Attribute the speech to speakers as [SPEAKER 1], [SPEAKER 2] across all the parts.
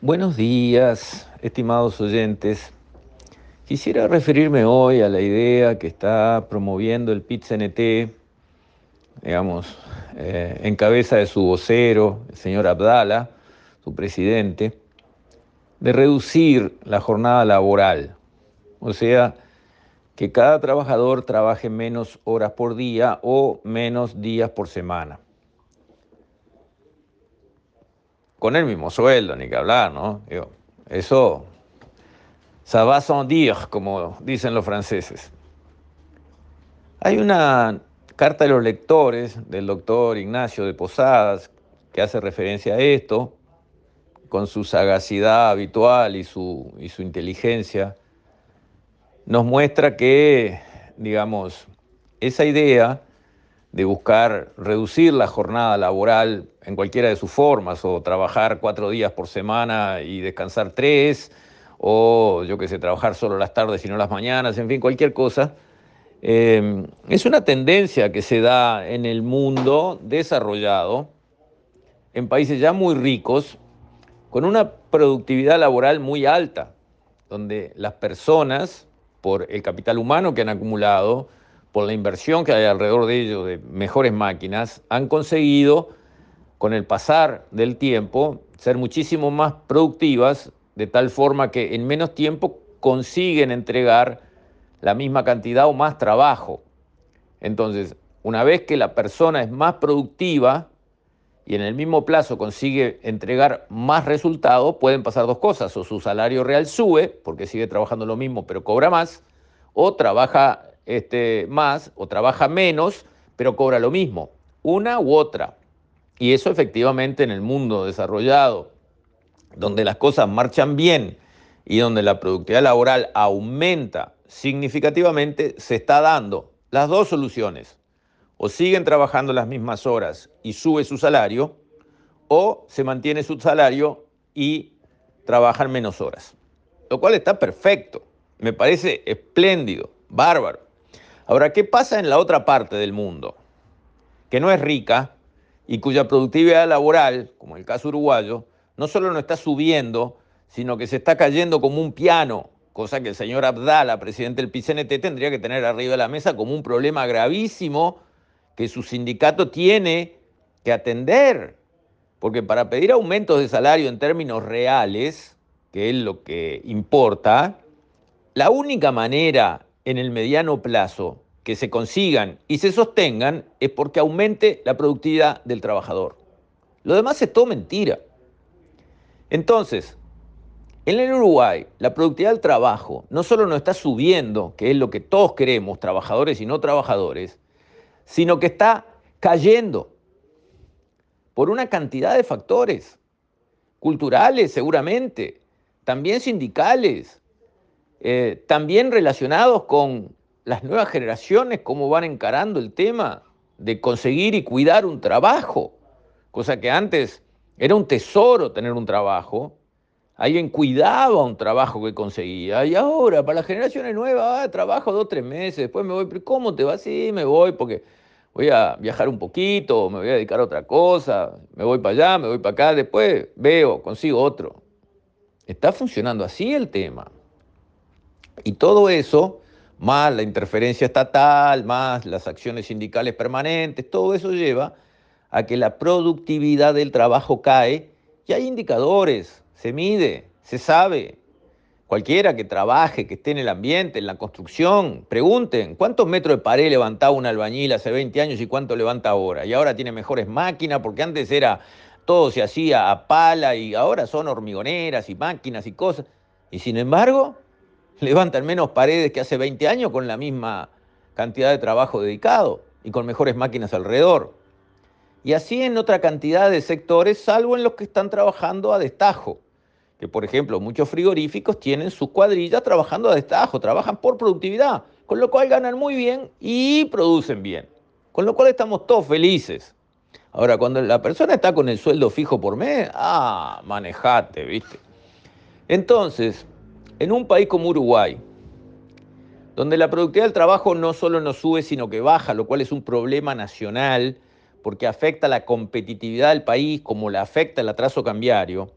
[SPEAKER 1] Buenos días, estimados oyentes. Quisiera referirme hoy a la idea que está promoviendo el PIT-CNT, digamos, eh, en cabeza de su vocero, el señor Abdala, su presidente, de reducir la jornada laboral. O sea, que cada trabajador trabaje menos horas por día o menos días por semana. Con el mismo sueldo, ni que hablar, ¿no? eso, ça va sans dire, como dicen los franceses. Hay una carta de los lectores del doctor Ignacio de Posadas que hace referencia a esto, con su sagacidad habitual y su, y su inteligencia, nos muestra que, digamos, esa idea de buscar reducir la jornada laboral en cualquiera de sus formas, o trabajar cuatro días por semana y descansar tres, o yo qué sé, trabajar solo las tardes y no las mañanas, en fin, cualquier cosa. Eh, es una tendencia que se da en el mundo desarrollado, en países ya muy ricos, con una productividad laboral muy alta, donde las personas, por el capital humano que han acumulado, por la inversión que hay alrededor de ellos de mejores máquinas, han conseguido, con el pasar del tiempo, ser muchísimo más productivas, de tal forma que en menos tiempo consiguen entregar la misma cantidad o más trabajo. Entonces, una vez que la persona es más productiva y en el mismo plazo consigue entregar más resultados, pueden pasar dos cosas. O su salario real sube, porque sigue trabajando lo mismo, pero cobra más, o trabaja este, más o trabaja menos, pero cobra lo mismo, una u otra. Y eso efectivamente en el mundo desarrollado, donde las cosas marchan bien y donde la productividad laboral aumenta significativamente, se está dando las dos soluciones. O siguen trabajando las mismas horas y sube su salario, o se mantiene su salario y trabajan menos horas. Lo cual está perfecto, me parece espléndido, bárbaro. Ahora, ¿qué pasa en la otra parte del mundo? Que no es rica y cuya productividad laboral, como el caso uruguayo, no solo no está subiendo, sino que se está cayendo como un piano, cosa que el señor Abdala, presidente del PCNT, tendría que tener arriba de la mesa como un problema gravísimo que su sindicato tiene que atender. Porque para pedir aumentos de salario en términos reales, que es lo que importa, la única manera en el mediano plazo que se consigan y se sostengan es porque aumente la productividad del trabajador. Lo demás es todo mentira. Entonces, en el Uruguay, la productividad del trabajo no solo no está subiendo, que es lo que todos queremos, trabajadores y no trabajadores, sino que está cayendo por una cantidad de factores, culturales seguramente, también sindicales, eh, también relacionados con las nuevas generaciones, cómo van encarando el tema de conseguir y cuidar un trabajo, cosa que antes era un tesoro tener un trabajo, alguien cuidaba un trabajo que conseguía, y ahora para las generaciones nuevas, ah, trabajo dos, tres meses, después me voy, pero ¿cómo te vas? Sí, me voy porque voy a viajar un poquito, me voy a dedicar a otra cosa, me voy para allá, me voy para acá, después veo, consigo otro. Está funcionando así el tema. Y todo eso, más la interferencia estatal, más las acciones sindicales permanentes, todo eso lleva a que la productividad del trabajo cae y hay indicadores, se mide, se sabe. Cualquiera que trabaje, que esté en el ambiente, en la construcción, pregunten cuántos metros de pared levantaba un albañil hace 20 años y cuánto levanta ahora. Y ahora tiene mejores máquinas porque antes era todo se hacía a pala y ahora son hormigoneras y máquinas y cosas. Y sin embargo, levantan menos paredes que hace 20 años con la misma cantidad de trabajo dedicado y con mejores máquinas alrededor. Y así en otra cantidad de sectores, salvo en los que están trabajando a destajo. Que por ejemplo, muchos frigoríficos tienen sus cuadrillas trabajando a destajo, trabajan por productividad, con lo cual ganan muy bien y producen bien. Con lo cual estamos todos felices. Ahora, cuando la persona está con el sueldo fijo por mes, ah, manejate, ¿viste? Entonces, en un país como Uruguay, donde la productividad del trabajo no solo no sube, sino que baja, lo cual es un problema nacional, porque afecta la competitividad del país como la afecta el atraso cambiario,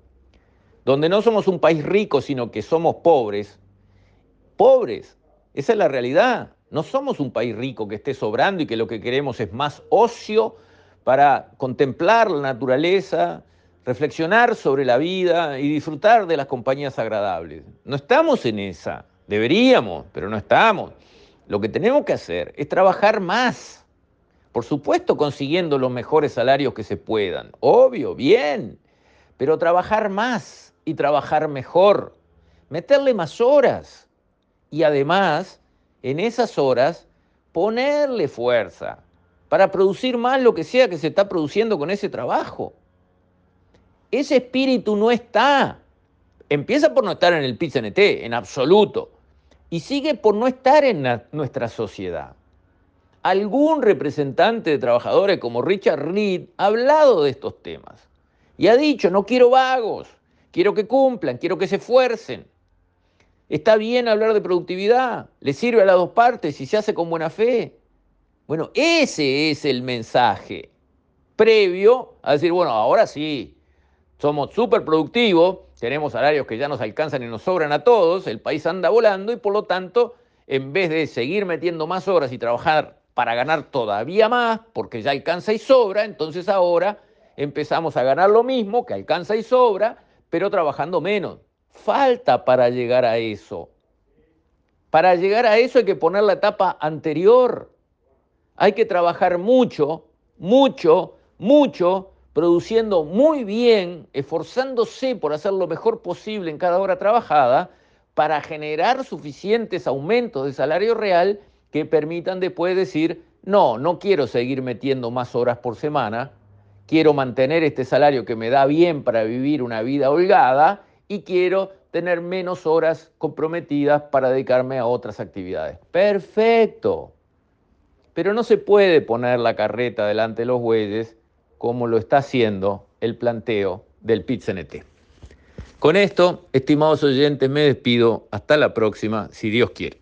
[SPEAKER 1] donde no somos un país rico, sino que somos pobres, pobres, esa es la realidad. No somos un país rico que esté sobrando y que lo que queremos es más ocio para contemplar la naturaleza, reflexionar sobre la vida y disfrutar de las compañías agradables. No estamos en esa, deberíamos, pero no estamos. Lo que tenemos que hacer es trabajar más. Por supuesto, consiguiendo los mejores salarios que se puedan. Obvio, bien. Pero trabajar más y trabajar mejor. Meterle más horas. Y además, en esas horas, ponerle fuerza para producir más lo que sea que se está produciendo con ese trabajo. Ese espíritu no está. Empieza por no estar en el PIT-CNT, en absoluto. Y sigue por no estar en nuestra sociedad. Algún representante de trabajadores como Richard Reed ha hablado de estos temas y ha dicho, no quiero vagos, quiero que cumplan, quiero que se esfuercen. Está bien hablar de productividad, le sirve a las dos partes y se hace con buena fe. Bueno, ese es el mensaje previo a decir, bueno, ahora sí, somos súper productivos, tenemos salarios que ya nos alcanzan y nos sobran a todos, el país anda volando y por lo tanto, en vez de seguir metiendo más horas y trabajar para ganar todavía más, porque ya alcanza y sobra, entonces ahora empezamos a ganar lo mismo, que alcanza y sobra, pero trabajando menos. Falta para llegar a eso. Para llegar a eso hay que poner la etapa anterior. Hay que trabajar mucho, mucho, mucho produciendo muy bien, esforzándose por hacer lo mejor posible en cada hora trabajada, para generar suficientes aumentos de salario real que permitan después decir, no, no quiero seguir metiendo más horas por semana, quiero mantener este salario que me da bien para vivir una vida holgada y quiero tener menos horas comprometidas para dedicarme a otras actividades. Perfecto. Pero no se puede poner la carreta delante de los bueyes como lo está haciendo el planteo del PIT-CNT. Con esto, estimados oyentes, me despido. Hasta la próxima, si Dios quiere.